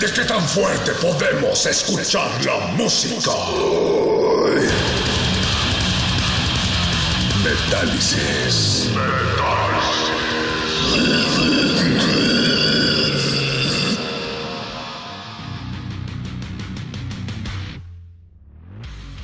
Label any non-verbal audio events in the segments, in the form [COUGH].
¿De qué tan fuerte podemos escuchar la música? Metálisis.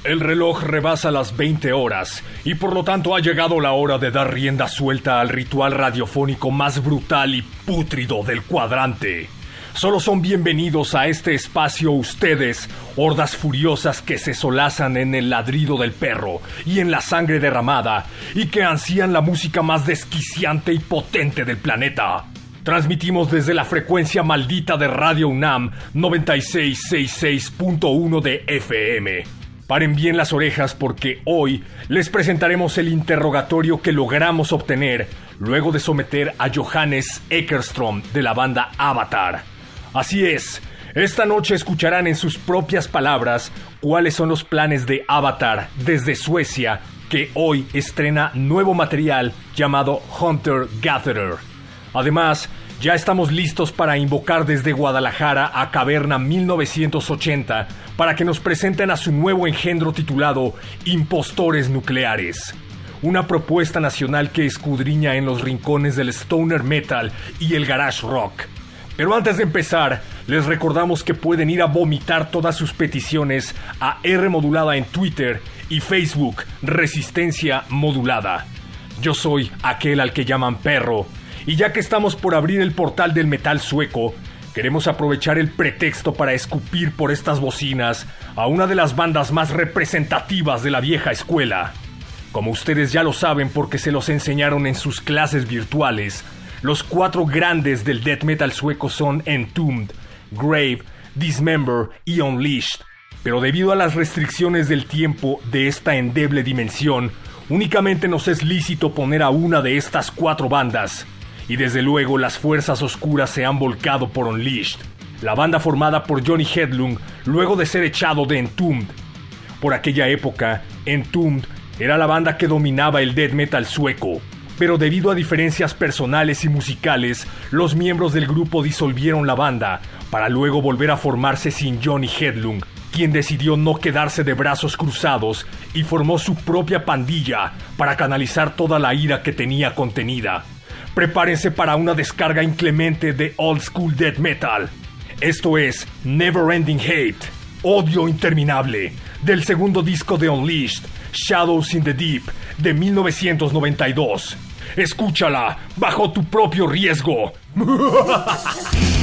El reloj rebasa las 20 horas y por lo tanto ha llegado la hora de dar rienda suelta al ritual radiofónico más brutal y pútrido del cuadrante. Solo son bienvenidos a este espacio ustedes, hordas furiosas que se solazan en el ladrido del perro y en la sangre derramada y que ansían la música más desquiciante y potente del planeta. Transmitimos desde la frecuencia maldita de Radio UNAM 9666.1 de FM. Paren bien las orejas porque hoy les presentaremos el interrogatorio que logramos obtener luego de someter a Johannes Eckerstrom de la banda Avatar. Así es, esta noche escucharán en sus propias palabras cuáles son los planes de Avatar desde Suecia, que hoy estrena nuevo material llamado Hunter Gatherer. Además, ya estamos listos para invocar desde Guadalajara a Caverna 1980 para que nos presenten a su nuevo engendro titulado Impostores Nucleares. Una propuesta nacional que escudriña en los rincones del stoner metal y el garage rock. Pero antes de empezar, les recordamos que pueden ir a vomitar todas sus peticiones a R Modulada en Twitter y Facebook Resistencia Modulada. Yo soy aquel al que llaman perro, y ya que estamos por abrir el portal del metal sueco, queremos aprovechar el pretexto para escupir por estas bocinas a una de las bandas más representativas de la vieja escuela. Como ustedes ya lo saben porque se los enseñaron en sus clases virtuales, los cuatro grandes del death metal sueco son Entombed, Grave, Dismember y Unleashed. Pero debido a las restricciones del tiempo de esta endeble dimensión, únicamente nos es lícito poner a una de estas cuatro bandas. Y desde luego las fuerzas oscuras se han volcado por Unleashed, la banda formada por Johnny Hedlund luego de ser echado de Entombed. Por aquella época, Entombed era la banda que dominaba el death metal sueco, pero debido a diferencias personales y musicales, los miembros del grupo disolvieron la banda, para luego volver a formarse sin Johnny Hedlund, quien decidió no quedarse de brazos cruzados y formó su propia pandilla para canalizar toda la ira que tenía contenida. Prepárense para una descarga inclemente de old school death metal. Esto es Never Ending Hate, Odio Interminable, del segundo disco de Unleashed, Shadows in the Deep, de 1992. Escúchala bajo tu propio riesgo. [LAUGHS]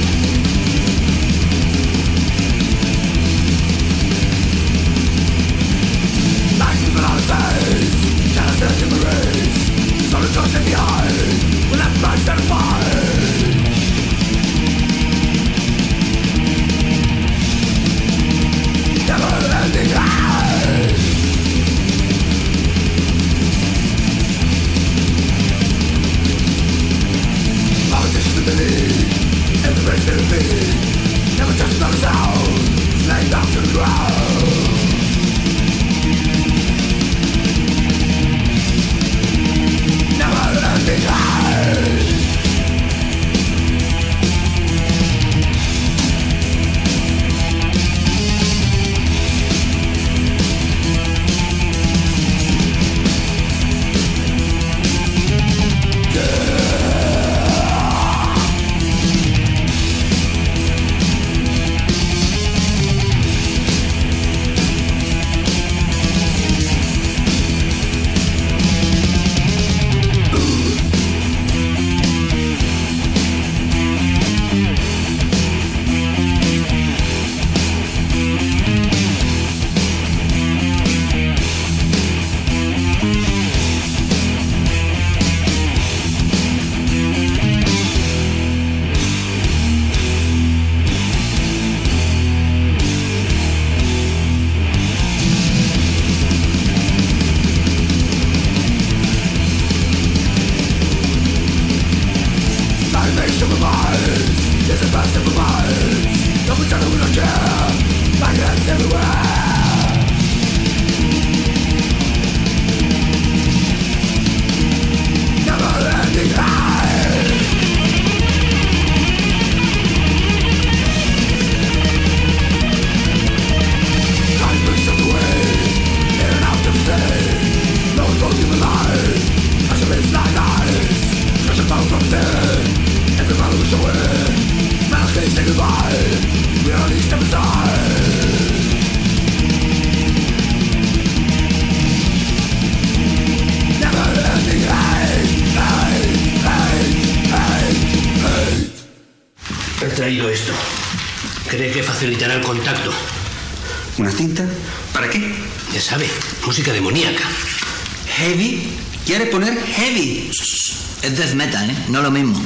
No lo mismo.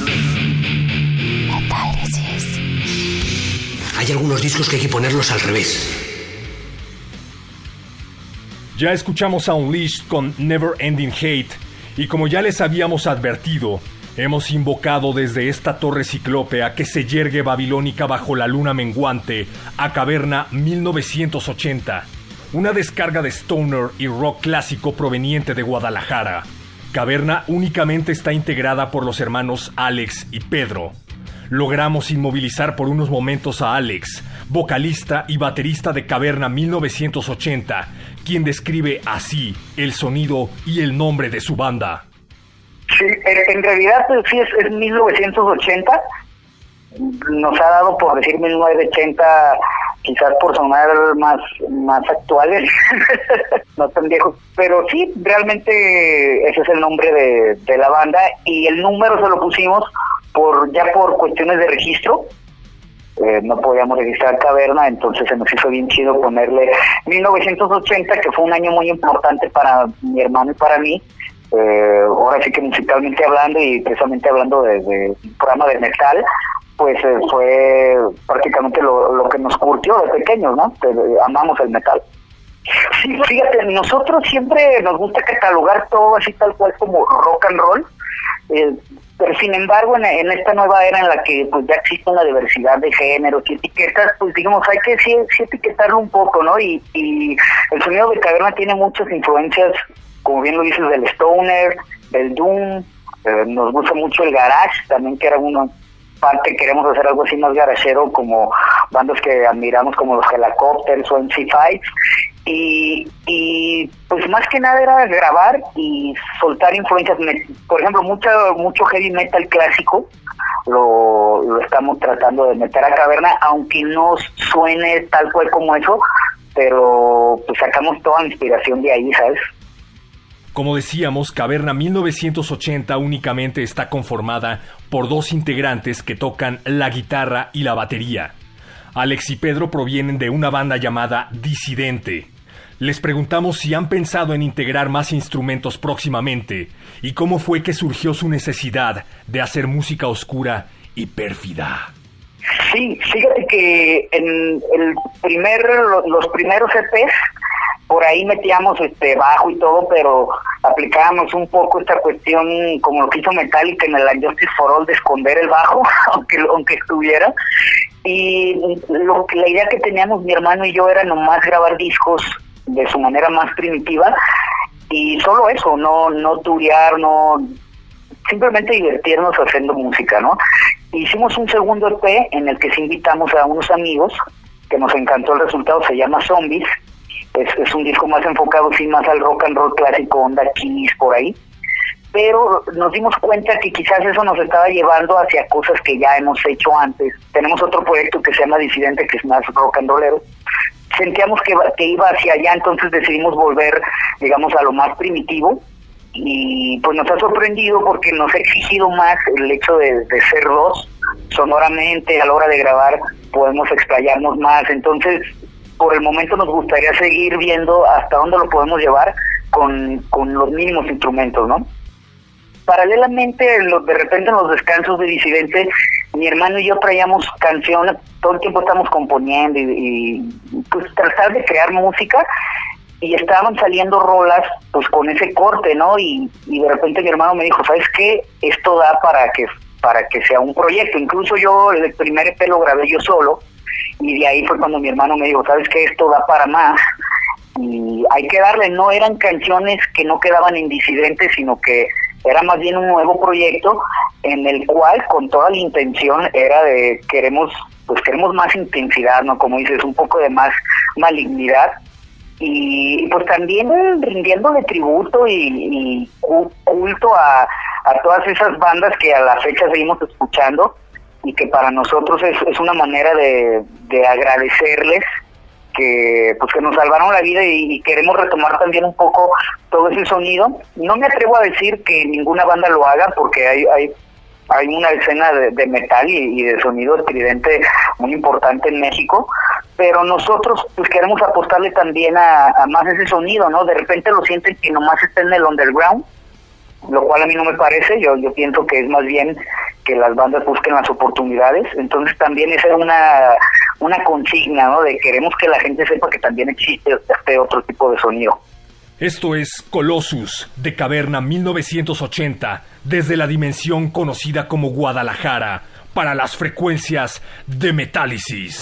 Hay algunos discos que hay que ponerlos al revés. Ya escuchamos a Unleashed con Never Ending Hate y como ya les habíamos advertido, hemos invocado desde esta torre ciclópea que se yergue babilónica bajo la luna menguante a Caverna 1980, una descarga de stoner y rock clásico proveniente de Guadalajara. Caverna únicamente está integrada por los hermanos Alex y Pedro. Logramos inmovilizar por unos momentos a Alex, vocalista y baterista de Caverna 1980, quien describe así el sonido y el nombre de su banda. Sí, en realidad pues, sí es, 1980. Nos ha dado por decir 1980 quizás por sonar más más actuales, [LAUGHS] no tan viejos, pero sí, realmente ese es el nombre de, de la banda y el número se lo pusimos por ya por cuestiones de registro, eh, no podíamos registrar Caverna, entonces se nos hizo bien chido ponerle 1980, que fue un año muy importante para mi hermano y para mí. Eh, ahora sí que musicalmente hablando y precisamente hablando de, programa de metal, pues eh, fue prácticamente lo, lo que nos curtió de pequeños, ¿no? amamos el metal. Sí, fíjate, nosotros siempre nos gusta catalogar todo así tal cual como rock and roll. Eh, pero sin embargo, en, esta nueva era en la que pues ya existe una diversidad de géneros y etiquetas, pues digamos, hay que sí, etiquetarlo un poco, ¿no? Y, y el sonido de Caverna tiene muchas influencias, como bien lo dices, del stoner, del doom, eh, nos gusta mucho el garage, también que era una parte, queremos hacer algo así más garachero, como bandas que admiramos como los Helicopters o MC5, y, y pues más que nada era grabar y soltar influencias. Por ejemplo, mucho, mucho heavy metal clásico lo, lo estamos tratando de meter a caverna, aunque no suene tal cual como eso, pero pues sacamos toda la inspiración de ahí, ¿sabes? Como decíamos, Caverna 1980 únicamente está conformada por dos integrantes que tocan la guitarra y la batería. Alex y Pedro provienen de una banda llamada Disidente, les preguntamos si han pensado en integrar más instrumentos próximamente y cómo fue que surgió su necesidad de hacer música oscura y pérfida. Sí, fíjate que en el primer, los primeros EPs, por ahí metíamos este bajo y todo, pero aplicábamos un poco esta cuestión como lo que hizo Metallica en el Justice for All de esconder el bajo, [LAUGHS] aunque aunque estuviera. Y lo que la idea que teníamos mi hermano y yo era nomás grabar discos de su manera más primitiva y solo eso, no no turear, no simplemente divertirnos haciendo música, ¿no? Hicimos un segundo EP en el que sí invitamos a unos amigos que nos encantó el resultado, se llama Zombies, es, es un disco más enfocado sí más al rock and roll clásico, onda Kiss por ahí, pero nos dimos cuenta que quizás eso nos estaba llevando hacia cosas que ya hemos hecho antes. Tenemos otro proyecto que se llama Disidente, que es más rock and rollero, sentíamos que, que iba hacia allá, entonces decidimos volver, digamos, a lo más primitivo. Y pues nos ha sorprendido porque nos ha exigido más el hecho de, ser dos sonoramente a la hora de grabar podemos explayarnos más. Entonces por el momento nos gustaría seguir viendo hasta dónde lo podemos llevar con, con los mínimos instrumentos no paralelamente de repente en los descansos de disidente mi hermano y yo traíamos canciones, todo el tiempo estamos componiendo y, pues tratar de crear música y estaban saliendo rolas pues con ese corte, ¿no? Y, de repente mi hermano me dijo, ¿sabes qué? Esto da para que para que sea un proyecto. Incluso yo el primer EP lo grabé yo solo y de ahí fue cuando mi hermano me dijo, ¿sabes qué? Esto da para más y hay que darle, no eran canciones que no quedaban en disidentes, sino que era más bien un nuevo proyecto en el cual con toda la intención era de queremos pues queremos más intensidad, ¿no? Como dices, un poco de más malignidad y pues también rindiéndole tributo y, culto a, a todas esas bandas que a la fecha seguimos escuchando y que para nosotros es, es una manera de, de agradecerles que pues que nos salvaron la vida y, queremos retomar también un poco todo ese sonido. No me atrevo a decir que ninguna banda lo haga porque hay, hay hay una escena de, metal y, de sonido estridente muy importante en México, pero nosotros pues queremos apostarle también a, a, más ese sonido, ¿no? De repente lo sienten que nomás está en el underground, lo cual a mí no me parece, yo, yo pienso que es más bien que las bandas busquen las oportunidades, entonces también esa es una, una consigna, ¿no? De queremos que la gente sepa que también existe este otro tipo de sonido. Esto es Colossus de Caverna 1980, desde la dimensión conocida como Guadalajara, para las frecuencias de Metálisis.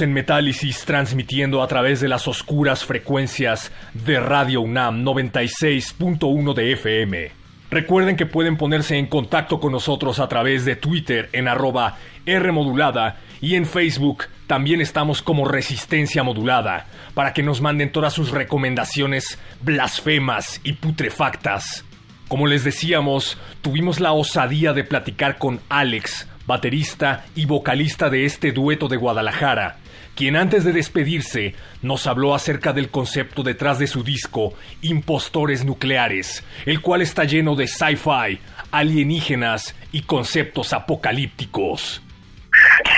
En Metálisis transmitiendo a través de las oscuras frecuencias de Radio UNAM 96.1 de FM. Recuerden que pueden ponerse en contacto con nosotros a través de Twitter en arroba Rmodulada y en Facebook también estamos como Resistencia Modulada para que nos manden todas sus recomendaciones blasfemas y putrefactas. Como les decíamos, tuvimos la osadía de platicar con Alex, baterista y vocalista de este dueto de Guadalajara, quien antes de despedirse nos habló acerca del concepto detrás de su disco Impostores Nucleares, el cual está lleno de sci-fi, alienígenas y conceptos apocalípticos.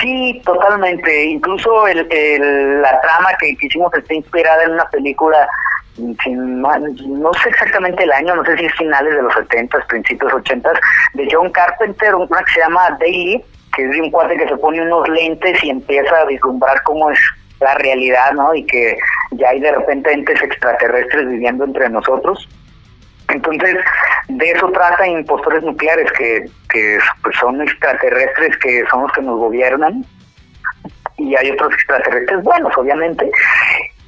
Sí, totalmente. Incluso la trama que, hicimos está inspirada en una película no, sé exactamente el año, no sé si es finales de los 70, principios 80, de John Carpenter, una que se llama Daily, que es de un cuate que se pone unos lentes y empieza a vislumbrar cómo es la realidad, ¿no? Y que ya hay de repente entes extraterrestres viviendo entre nosotros. Entonces, de eso trata impostores nucleares, que, que pues, son extraterrestres que son los que nos gobiernan. Y hay otros extraterrestres buenos, obviamente.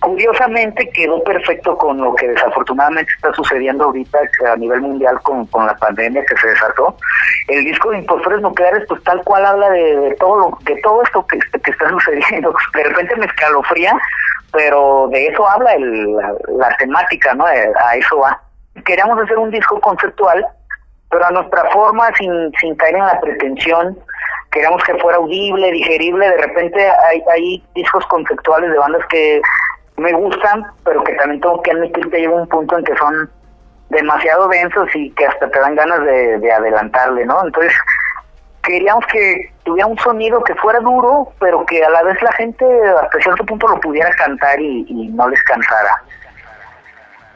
Curiosamente quedó perfecto con lo que desafortunadamente está sucediendo ahorita a nivel mundial con, con la pandemia que se desató. El disco de impostores nucleares, pues tal cual habla de, todo lo, de todo esto que, que está [LAUGHS] sucediendo. De repente me escalofría, pero de eso habla el, la, la temática, ¿no? A eso va queríamos hacer un disco conceptual, pero a nuestra forma, sin, sin caer en la pretensión, queríamos que fuera audible, digerible, de repente hay, hay discos conceptuales de bandas que me gustan, pero que también tengo que admitir que llega un punto en que son demasiado densos y que hasta te dan ganas de, de adelantarle, ¿no? Entonces, queríamos que tuviera un sonido que fuera duro, pero que a la vez la gente hasta cierto punto lo pudiera cantar y, no les cansara.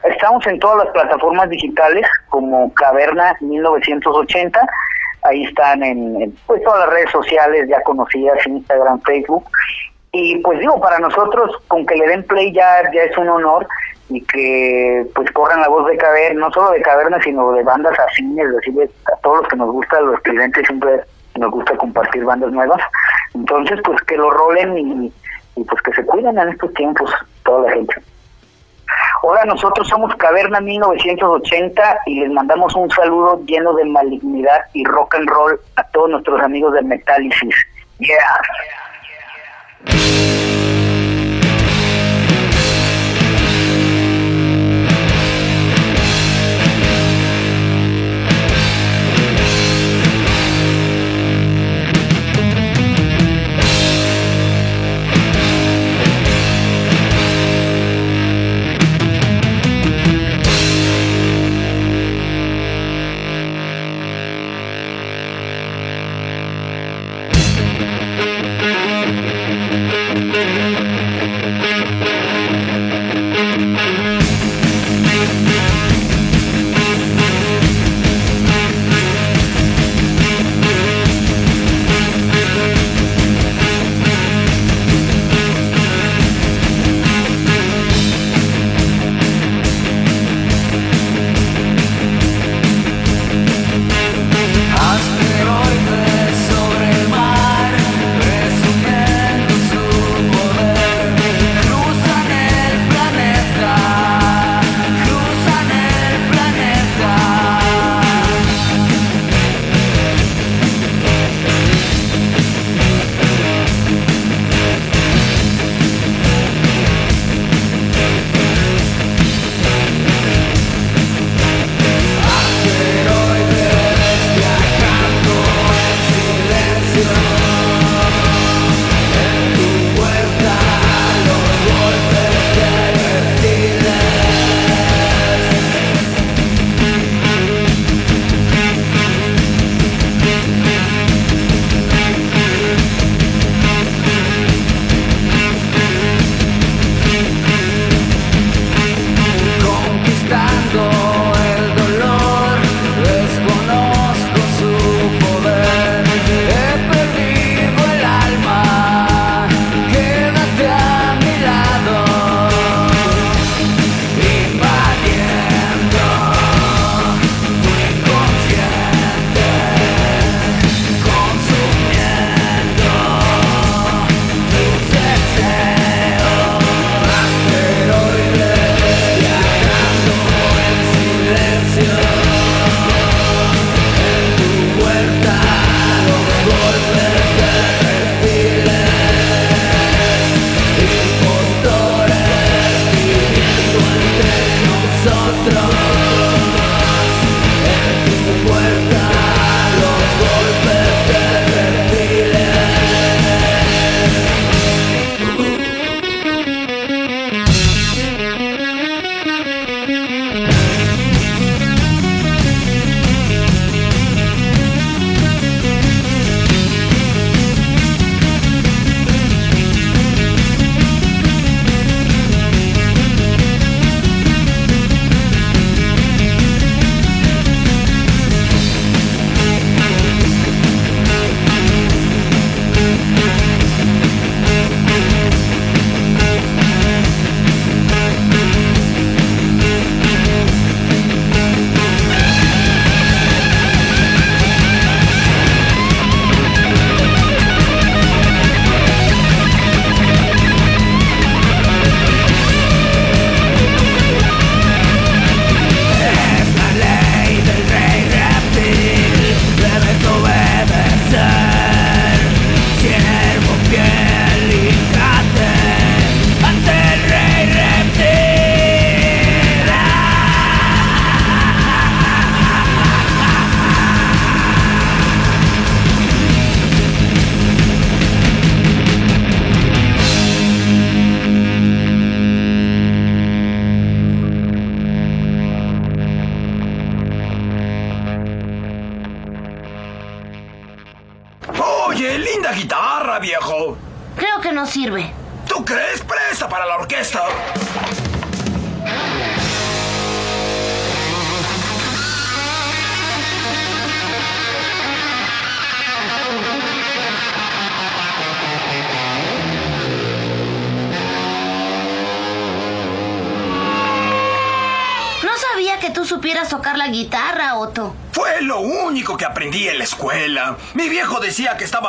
Estamos en todas las plataformas digitales como Caverna 1980. Ahí están en, pues todas las redes sociales ya conocidas, Instagram, Facebook. Y pues digo, para nosotros con que le den play ya, ya es un honor y que pues corran la voz de Caverna, no solo de Caverna, sino de bandas afines, decirle a todos los que nos gusta, los clientes siempre nos gusta compartir bandas nuevas. Entonces, pues que lo rolen y, y pues que se cuiden en estos tiempos toda la gente. Hola, nosotros somos Caverna 1980 y les mandamos un saludo lleno de malignidad y rock and roll a todos nuestros amigos de Metálisis. Yeah.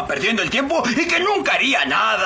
Perdiendo el tiempo y que nunca haría nada.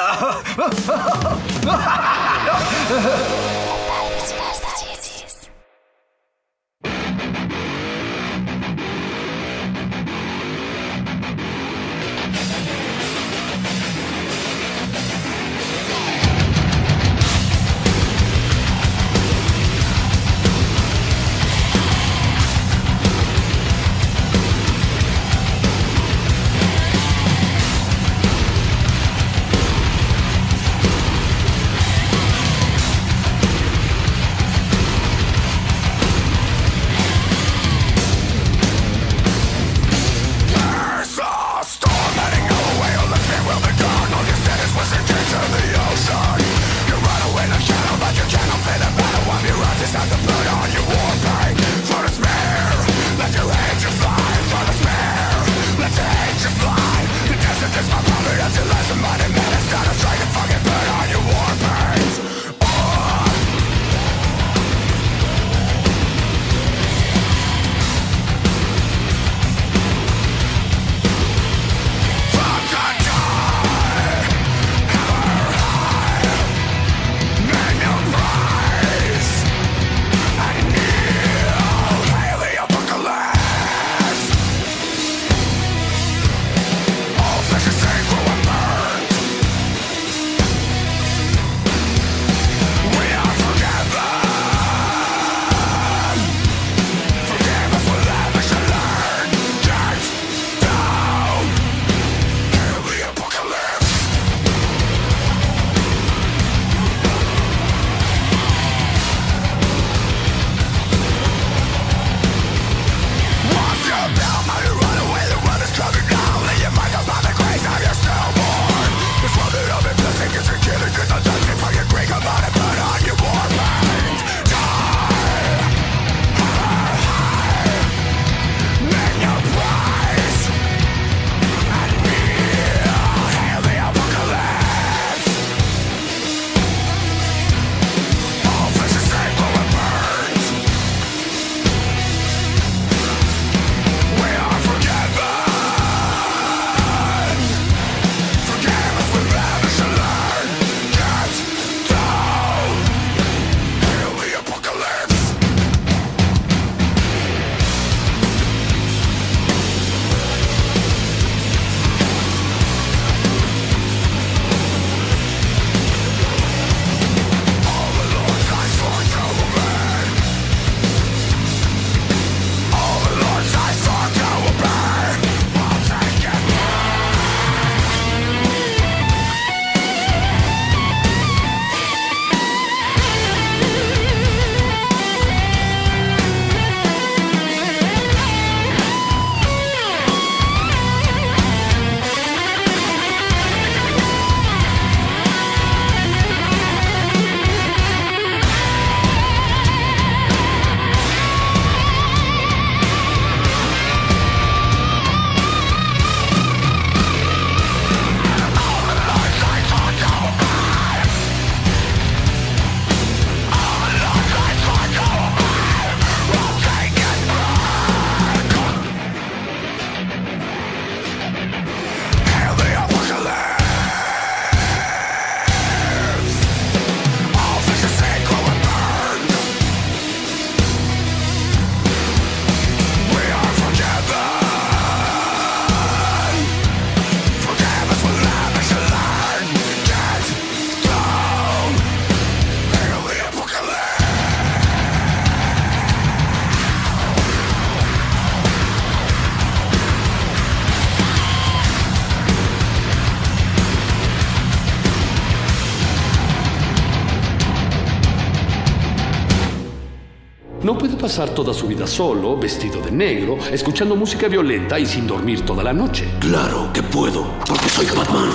Pasar toda su vida solo, vestido de negro, escuchando música violenta y sin dormir toda la noche. Claro que puedo, porque soy Batman.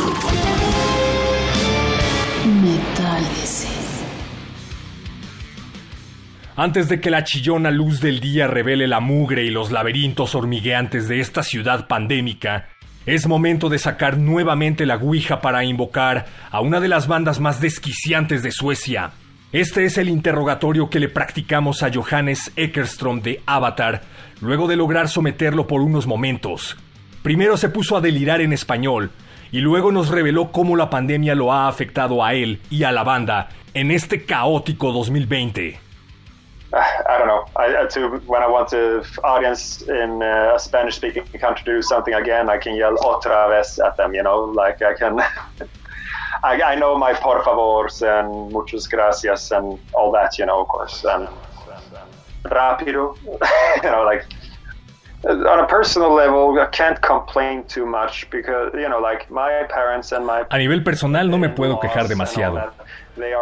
Metálisis. Antes de que la chillona luz del día revele la mugre y los laberintos hormigueantes de esta ciudad pandémica, es momento de sacar nuevamente la Ouija para invocar a una de las bandas más desquiciantes de Suecia. Este es el interrogatorio que le practicamos a Johannes Eckerström de Avatar, luego de lograr someterlo por unos momentos. Primero se puso a delirar en español, y luego nos reveló cómo la pandemia lo ha afectado a él y a la banda en este caótico 2020. I don't know. I, to when I want the audience in uh, a Spanish-speaking country to do something again, I can yell "otra vez" at them. You know, like I can. [LAUGHS] I, I know my por favors and muchas gracias and all that. You know, of course, and rápido. [LAUGHS] you know, like on a personal level, I can't complain too much because you know, like my parents and my. A nivel personal, no me puedo quejar demasiado.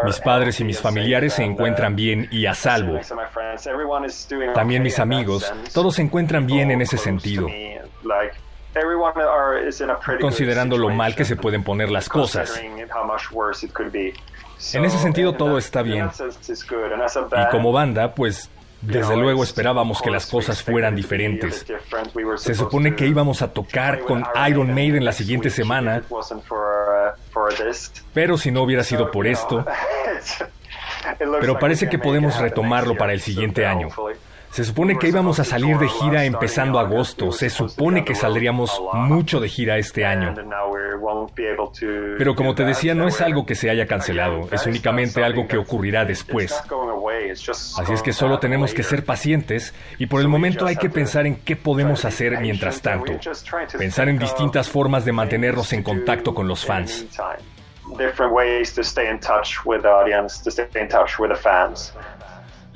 Mis padres y mis familiares se encuentran bien y a salvo. También mis amigos, todos se encuentran bien en ese sentido. Considerando lo mal que se pueden poner las cosas. En ese sentido todo está bien. Y como banda, pues desde luego esperábamos que las cosas fueran diferentes. Se supone que íbamos a tocar con Iron Maiden la siguiente semana, pero si no hubiera sido por esto, [LAUGHS] pero parece que podemos retomarlo para el siguiente año. Se supone que íbamos a salir de gira empezando agosto, se supone que saldríamos mucho de gira este año. Pero como te decía, no es algo que se haya cancelado, es únicamente algo que ocurrirá después. Así es que solo tenemos que ser pacientes y por el momento hay que pensar en qué podemos hacer mientras tanto. Pensar en distintas formas de mantenernos en contacto con los fans.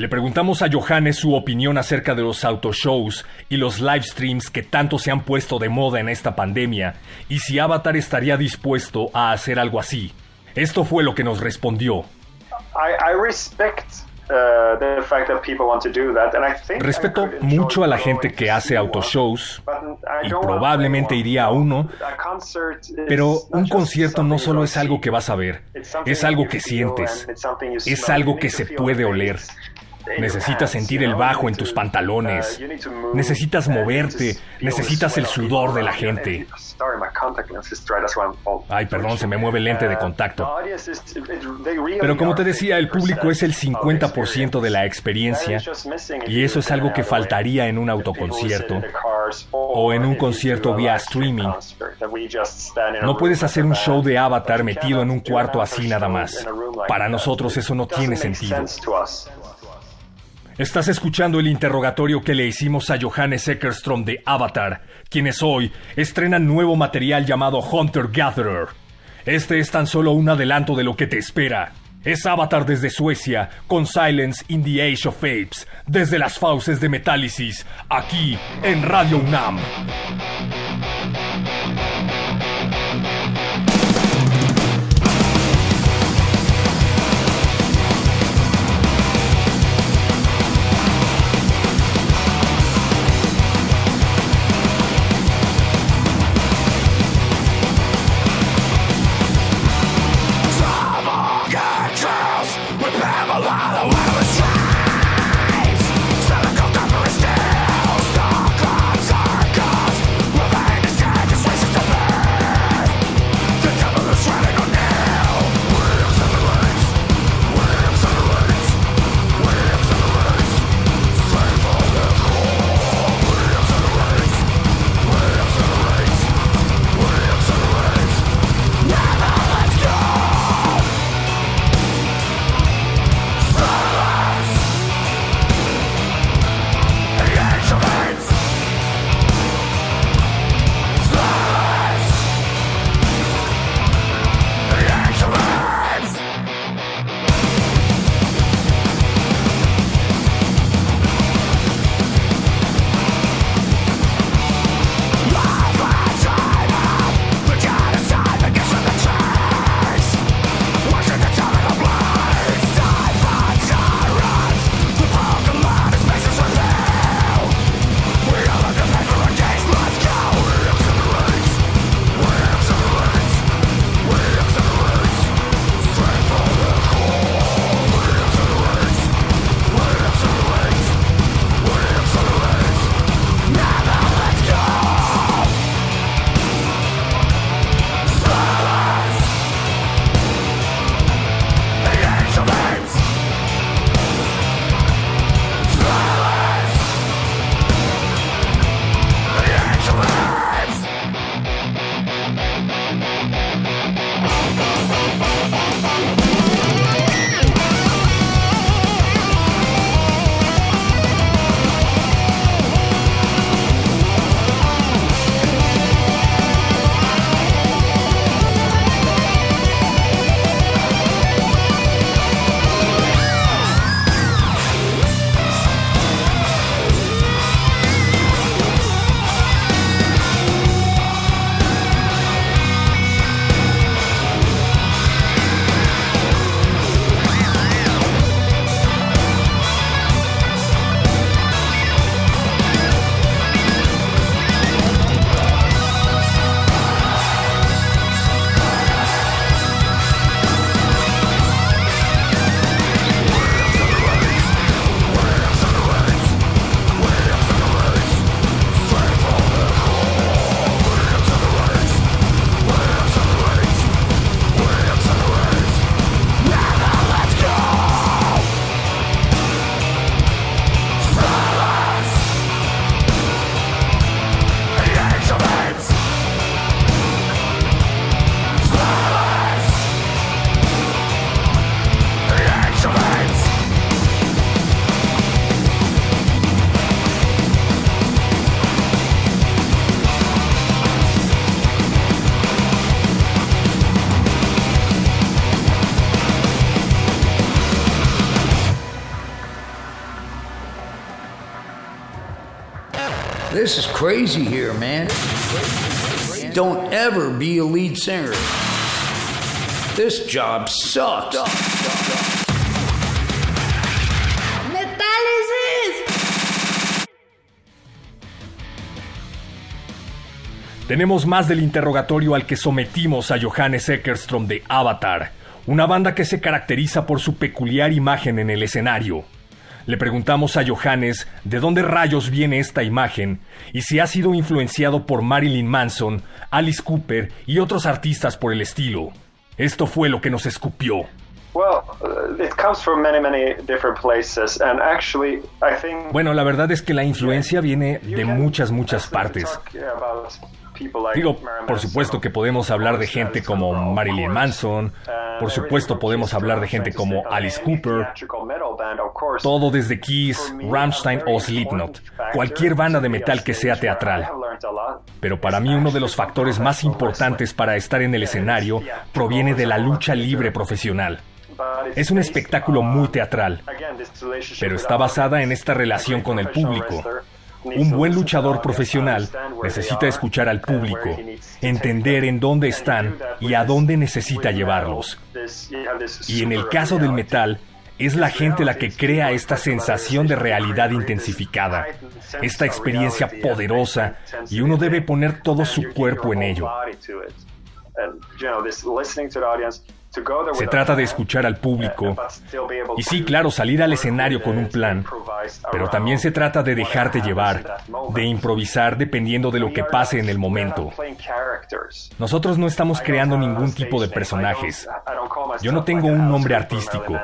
Le preguntamos a Johannes su opinión acerca de los autoshows y los live streams que tanto se han puesto de moda en esta pandemia y si Avatar estaría dispuesto a hacer algo así. Esto fue lo que nos respondió. Respeto mucho a la gente que hace autoshows y probablemente iría a uno, pero un concierto no solo es algo que vas a ver, es algo que sientes, es algo que se puede oler. Necesitas sentir el bajo en tus pantalones. Necesitas moverte. Necesitas el sudor de la gente. Ay, perdón, se me mueve el lente de contacto. Pero como te decía, el público es el 50% de la experiencia y eso es algo que faltaría en un autoconcierto o en un concierto vía streaming. No puedes hacer un show de Avatar metido en un cuarto así nada más. Para nosotros eso no tiene sentido. Estás escuchando el interrogatorio que le hicimos a Johannes Eckerström de Avatar, quienes hoy estrenan nuevo material llamado Hunter Gatherer. Este es tan solo un adelanto de lo que te espera. Es Avatar desde Suecia, con Silence in the Age of Apes, desde las fauces de Metálisis, aquí en Radio UNAM. This is crazy here, man. Don't ever be a lead singer. This job sucks. Tenemos más del interrogatorio al que sometimos a Johannes Eckerstrom de Avatar, una banda que se caracteriza por su peculiar imagen en el escenario. Le preguntamos a Johannes de dónde rayos viene esta imagen y si ha sido influenciado por Marilyn Manson, Alice Cooper y otros artistas por el estilo. Esto fue lo que nos escupió. Bueno, la verdad es que la influencia viene de muchas, muchas partes. Digo, por supuesto que podemos hablar de gente como Marilyn Manson, por supuesto podemos hablar de gente como Alice Cooper, todo desde Kiss, Rammstein o Slipknot, cualquier banda de metal que sea teatral. Pero para mí uno de los factores más importantes para estar en el escenario proviene de la lucha libre profesional. Es un espectáculo muy teatral, pero está basada en esta relación con el público. Un buen luchador profesional necesita escuchar al público, entender en dónde están y a dónde necesita llevarlos. Y en el caso del metal, es la gente la que crea esta sensación de realidad intensificada, esta experiencia poderosa, y uno debe poner todo su cuerpo en ello. Se trata de escuchar al público y sí, claro, salir al escenario con un plan, pero también se trata de dejarte llevar, de improvisar dependiendo de lo que pase en el momento. Nosotros no estamos creando ningún tipo de personajes. Yo no tengo un nombre artístico.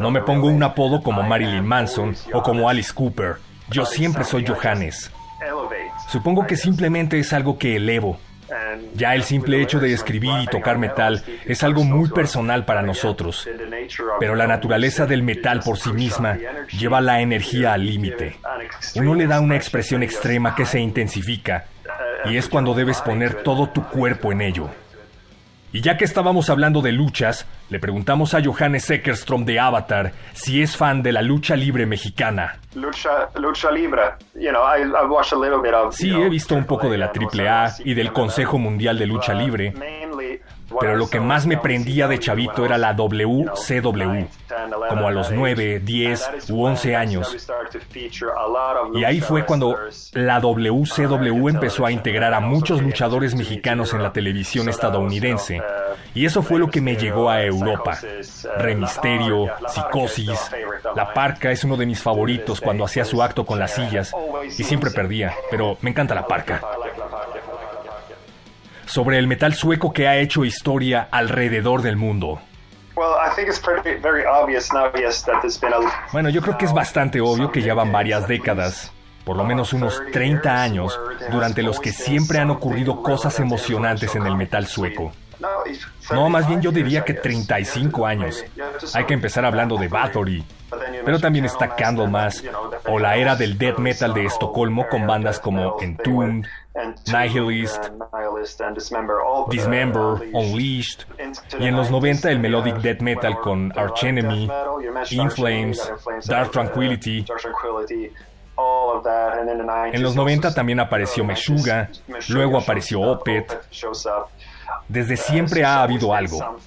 No me pongo un apodo como Marilyn Manson o como Alice Cooper. Yo siempre soy Johannes. Supongo que simplemente es algo que elevo, ya el simple hecho de escribir y tocar metal es algo muy personal para nosotros, pero la naturaleza del metal por sí misma lleva la energía al límite. Uno le da una expresión extrema que se intensifica y es cuando debes poner todo tu cuerpo en ello. Y ya que estábamos hablando de luchas, le preguntamos a Johannes Eckerstrom de Avatar si es fan de la lucha libre mexicana. Lucha, lucha libre. Sí, he visto un poco de la AAA y del Consejo Mundial de Lucha Libre, pero lo que más me prendía de chavito era la WCW, como a los 9, 10 u 11 años. Y ahí fue cuando la WCW empezó a integrar a muchos luchadores mexicanos en la televisión estadounidense. Y eso fue lo que me llegó a Europa. Remisterio, Psicosis. La Parca es uno de mis favoritos cuando hacía su acto con las sillas. Y siempre perdía, pero me encanta la Parca sobre el metal sueco que ha hecho historia alrededor del mundo. Bueno, yo creo que es bastante obvio que llevan varias décadas, por lo menos unos 30 años, durante los que siempre han ocurrido cosas emocionantes en el metal sueco. No, más bien yo diría que 35 años. Hay que empezar hablando de Bathory, pero también está Candlemas o la era del death metal de Estocolmo con bandas como Entombed, Nihilist, Dismember, Unleashed, y en los 90 el melodic death metal con Arch Enemy, In Flames, Dark Tranquility. En los 90 también apareció Meshuga, luego apareció Opeth. Desde siempre ha habido algo.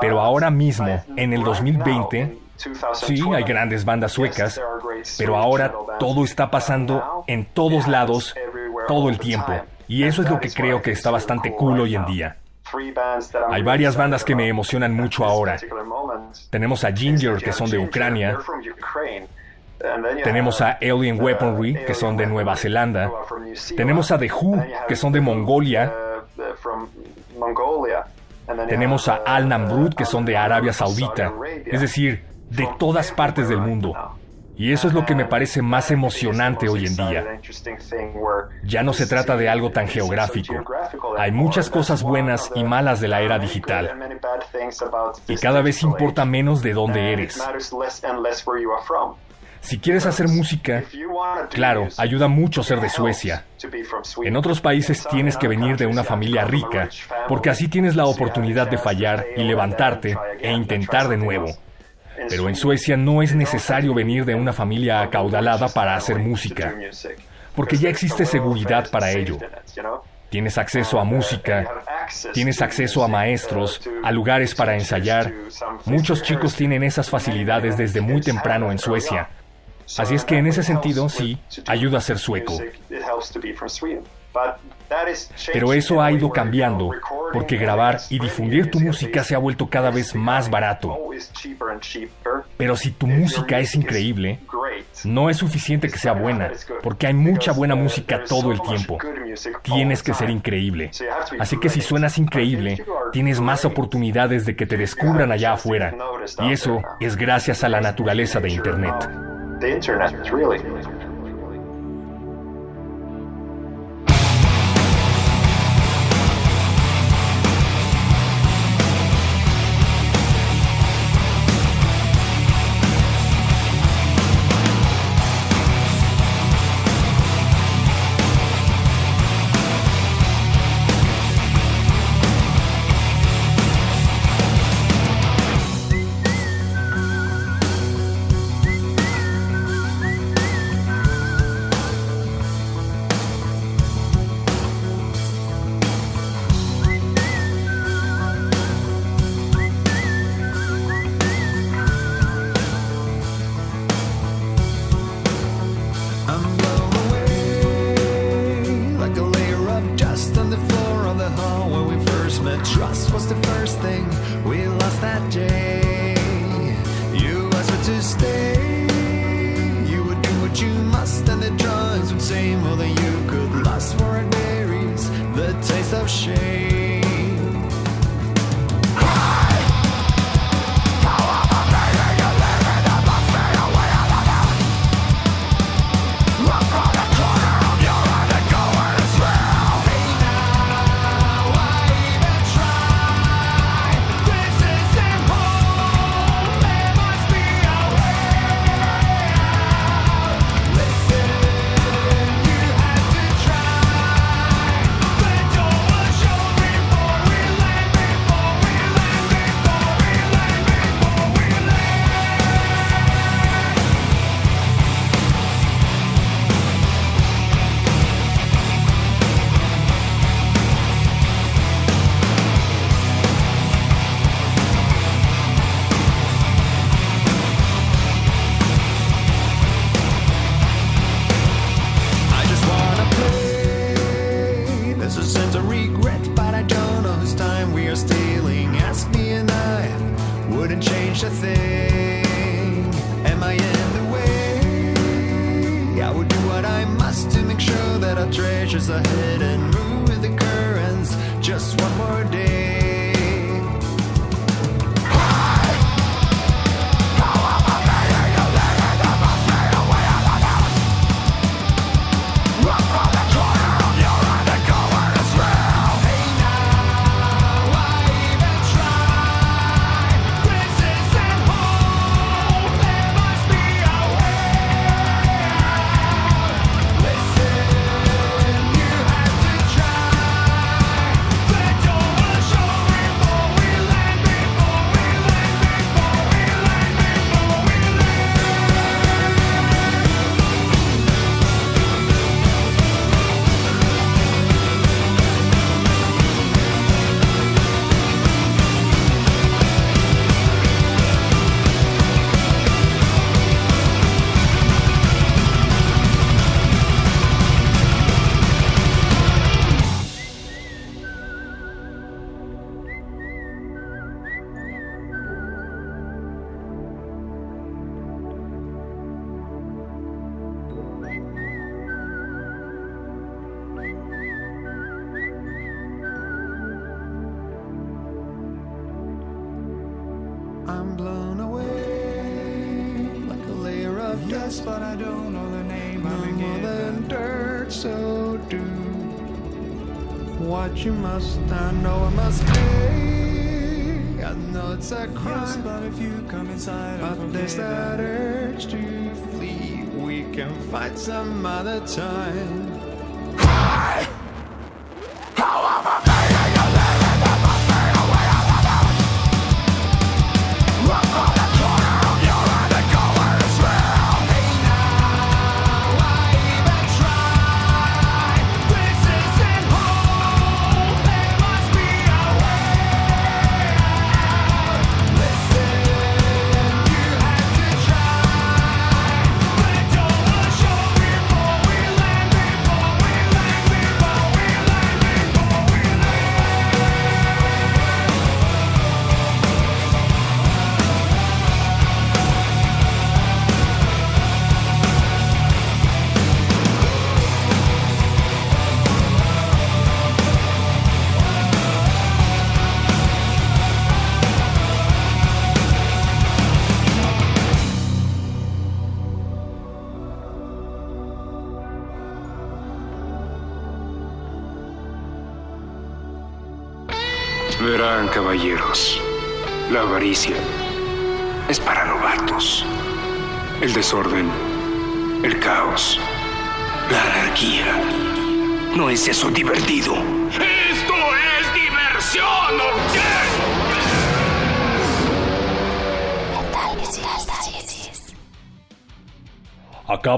Pero ahora mismo, en el 2020, sí, hay grandes bandas suecas, pero ahora todo está pasando en todos lados todo el tiempo. Y eso es lo que creo que está bastante cool hoy en día. Hay varias bandas que me emocionan mucho ahora. Tenemos a Ginger, que son de Ucrania. Tenemos a Alien Weaponry, que son de Nueva Zelanda. Tenemos a The Who, que son de Mongolia. Tenemos a Al Namrud, que son de Arabia Saudita. Es decir, de todas partes del mundo. Y eso es lo que me parece más emocionante hoy en día. Ya no se trata de algo tan geográfico. Hay muchas cosas buenas y malas de la era digital. Y cada vez importa menos de dónde eres. Si quieres hacer música, claro, ayuda mucho ser de Suecia. En otros países tienes que venir de una familia rica, porque así tienes la oportunidad de fallar y levantarte e intentar de nuevo. Pero en Suecia no es necesario venir de una familia acaudalada para hacer música. porque ya existe seguridad para ello. Tienes acceso a música, tienes acceso a maestros, a lugares para ensayar. Muchos chicos tienen esas facilidades desde muy temprano en Suecia. Así es que en ese sentido sí, ayuda a ser sueco. Pero eso ha ido cambiando porque grabar y difundir tu música se ha vuelto cada vez más barato. Pero si tu música es increíble, no es suficiente que sea buena, porque hay mucha buena música todo el tiempo. Tienes que ser increíble. Así que si suenas increíble, tienes más oportunidades de que te descubran allá afuera. Y eso es gracias a la naturaleza de Internet. the internet, really.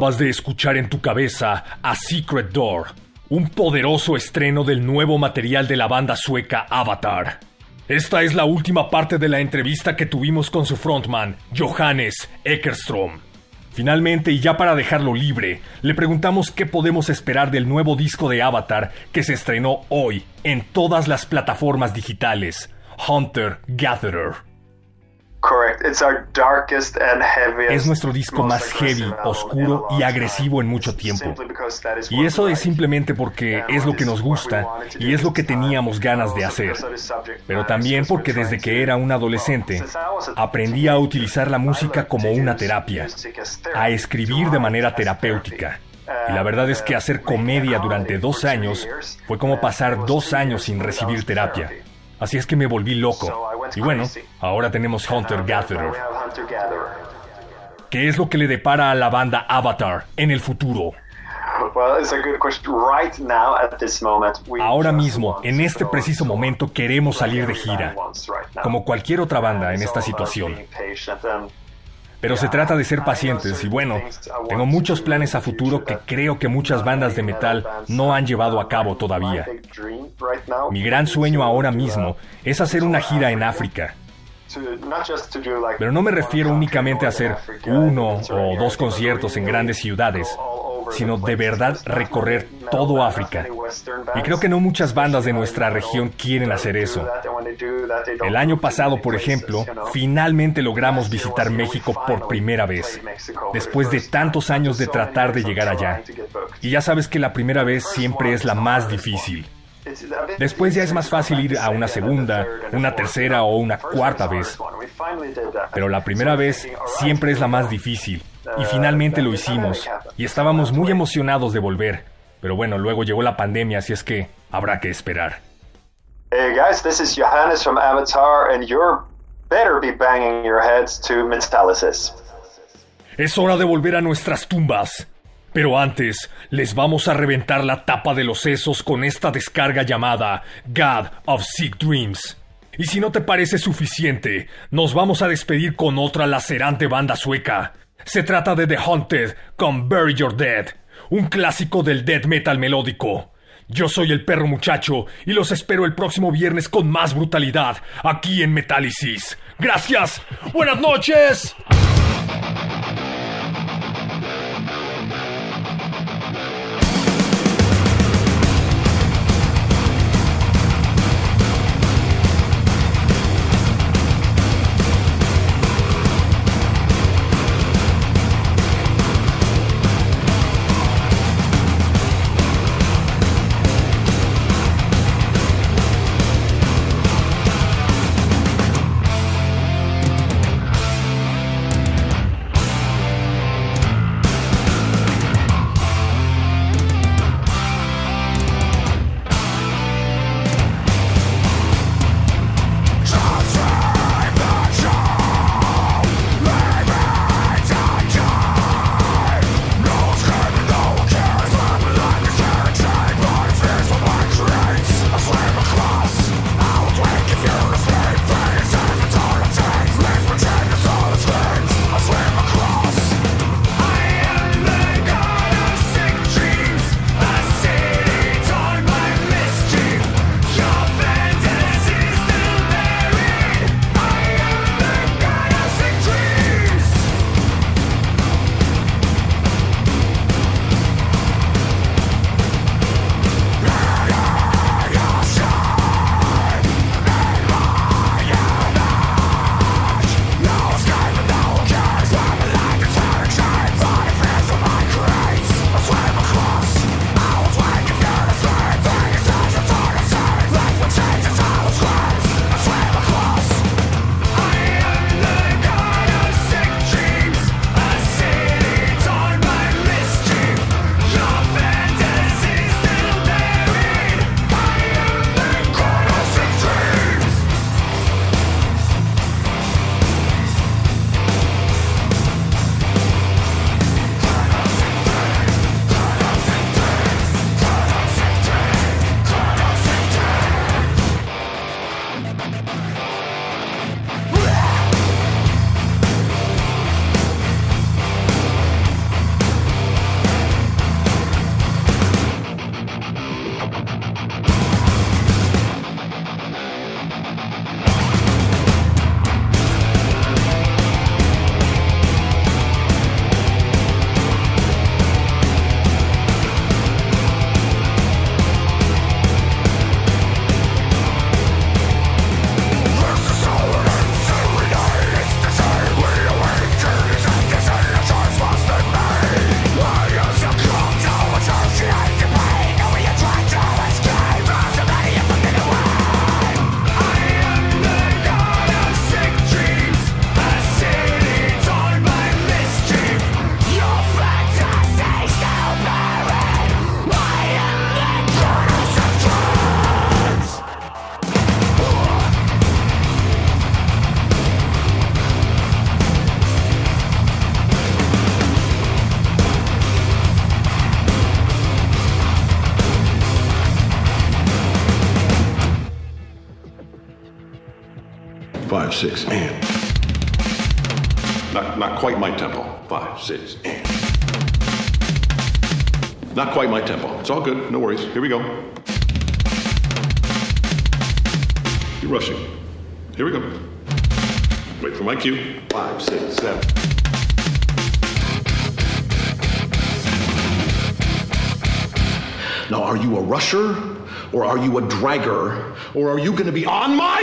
De escuchar en tu cabeza A Secret Door, un poderoso estreno del nuevo material de la banda sueca Avatar. Esta es la última parte de la entrevista que tuvimos con su frontman, Johannes Eckerstrom. Finalmente, y ya para dejarlo libre, le preguntamos qué podemos esperar del nuevo disco de Avatar que se estrenó hoy en todas las plataformas digitales, Hunter Gatherer. Es nuestro disco más heavy, oscuro y agresivo en mucho tiempo. Y eso es simplemente porque es lo que nos gusta y es lo que teníamos ganas de hacer. Pero también porque desde que era un adolescente aprendí a utilizar la música como una terapia, a escribir de manera terapéutica. Y la verdad es que hacer comedia durante dos años fue como pasar dos años sin recibir terapia. Así es que me volví loco. Y bueno, ahora tenemos Hunter Gatherer. ¿Qué es lo que le depara a la banda Avatar en el futuro? Ahora mismo, en este preciso momento, queremos salir de gira, como cualquier otra banda en esta situación. Pero se trata de ser pacientes y bueno, tengo muchos planes a futuro que creo que muchas bandas de metal no han llevado a cabo todavía. Mi gran sueño ahora mismo es hacer una gira en África. Pero no me refiero únicamente a hacer uno o dos conciertos en grandes ciudades, sino de verdad recorrer todo África. Y creo que no muchas bandas de nuestra región quieren hacer eso. El año pasado, por ejemplo, finalmente logramos visitar México por primera vez, después de tantos años de tratar de llegar allá. Y ya sabes que la primera vez siempre es la más difícil. Después ya es más fácil ir a una segunda, una tercera o una cuarta vez. Pero la primera vez siempre es la más difícil. Y finalmente lo hicimos. Y estábamos muy emocionados de volver. Pero bueno, luego llegó la pandemia, así es que habrá que esperar. Hey guys, this is Johannes from Avatar, and you're better be banging your heads to Metallicis. Es hora de volver a nuestras tumbas. Pero antes, les vamos a reventar la tapa de los sesos con esta descarga llamada God of Sick Dreams. Y si no te parece suficiente, nos vamos a despedir con otra lacerante banda sueca. Se trata de The Haunted con Bury Your Dead, un clásico del death metal melódico. Yo soy el perro muchacho y los espero el próximo viernes con más brutalidad aquí en Metálisis. Gracias. Buenas noches. Six, and. Not, not quite my tempo. Five, six, and. Not quite my tempo. It's all good. No worries. Here we go. You're rushing. Here we go. Wait for my cue. Five, six, seven. Now, are you a rusher? Or are you a dragger? Or are you going to be on my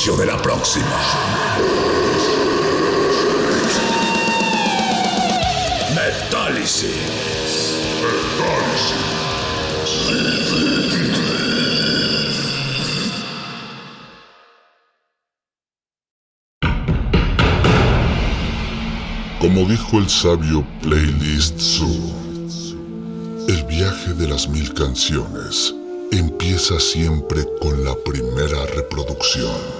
de la próxima. Metálisis. Como dijo el sabio Playlist Zoo, el viaje de las mil canciones empieza siempre con la primera reproducción.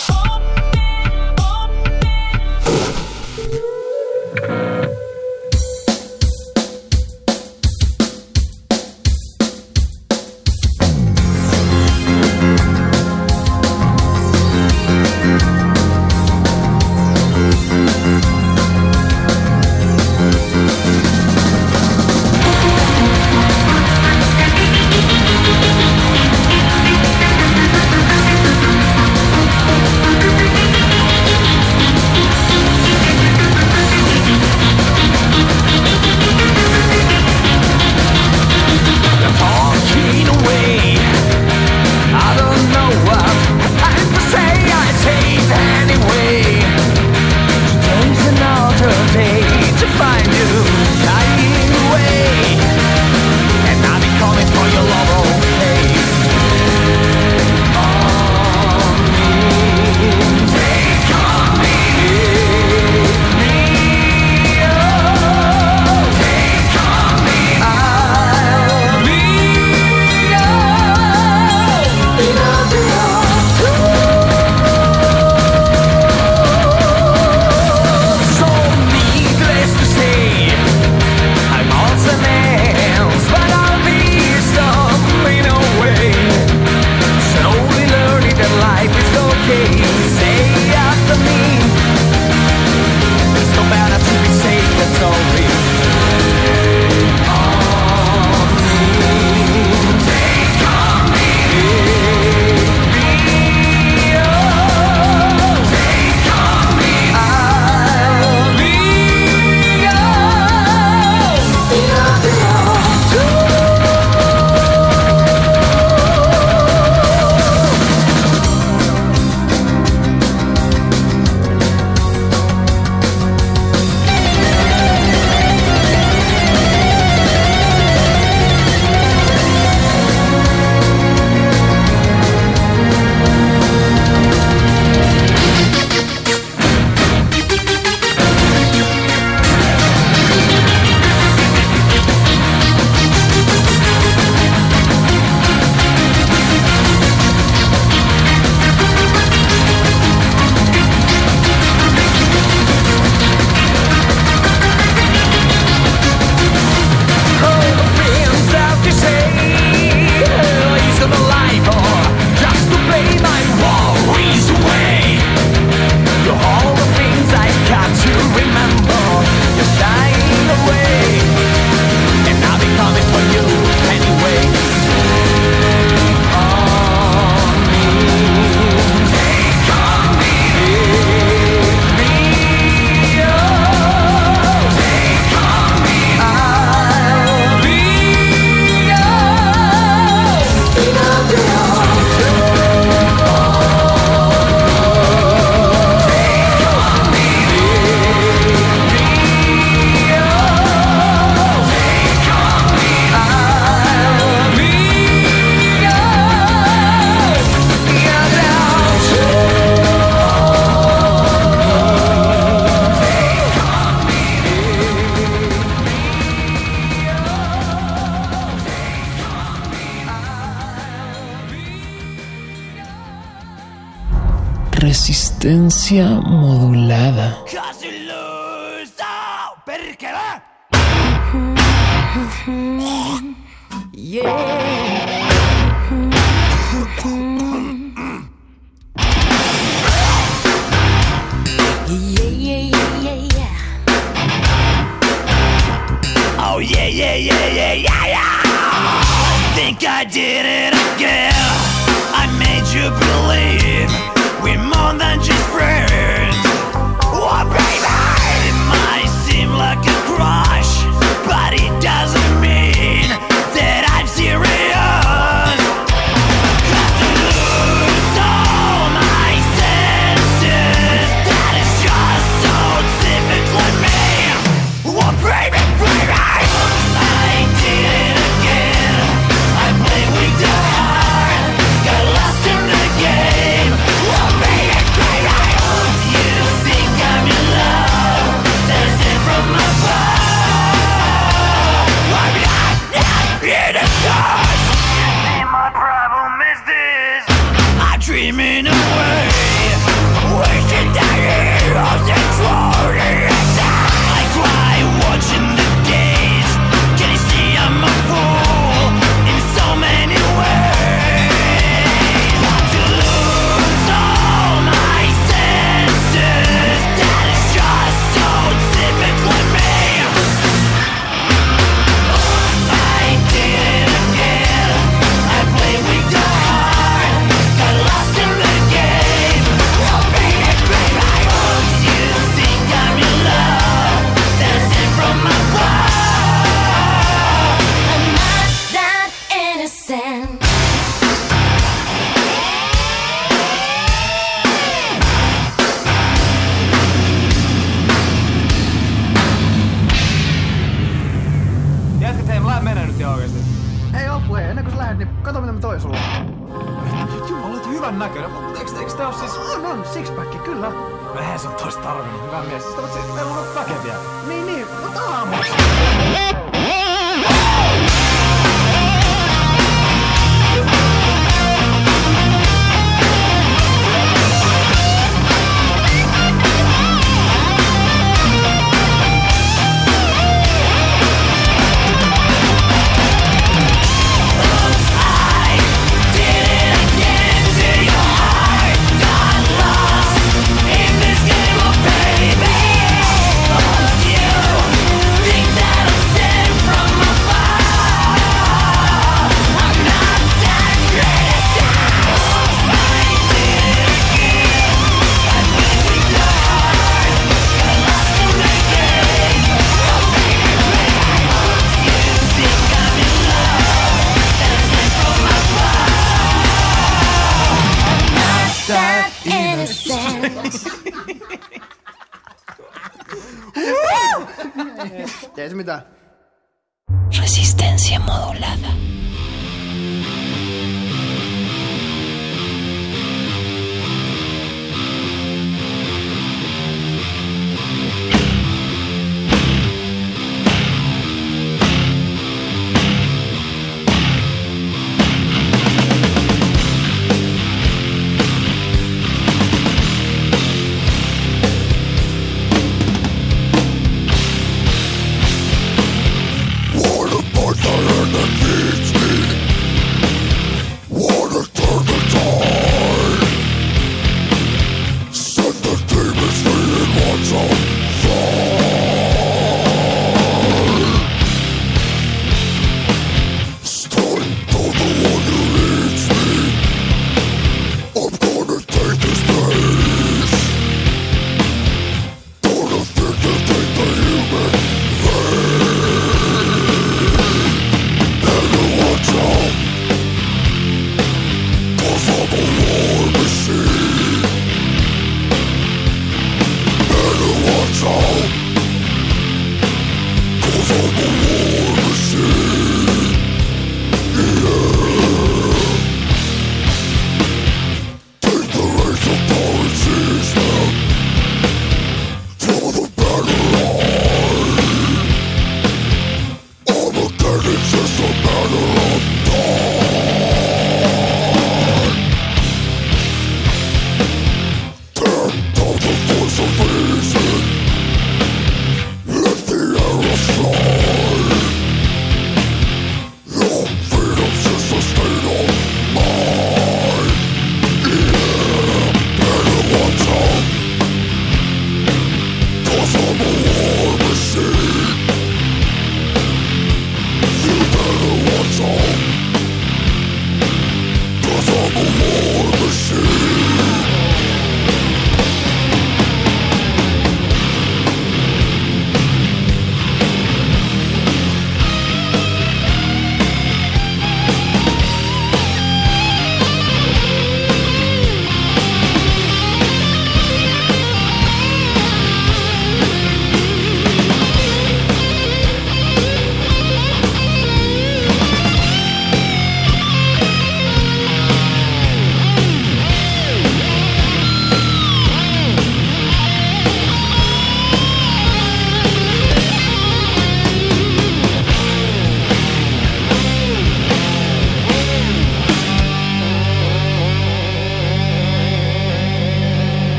Resistencia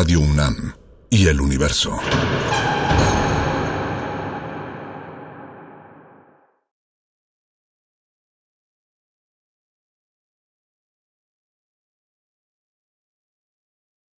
Resistencia Modulada es una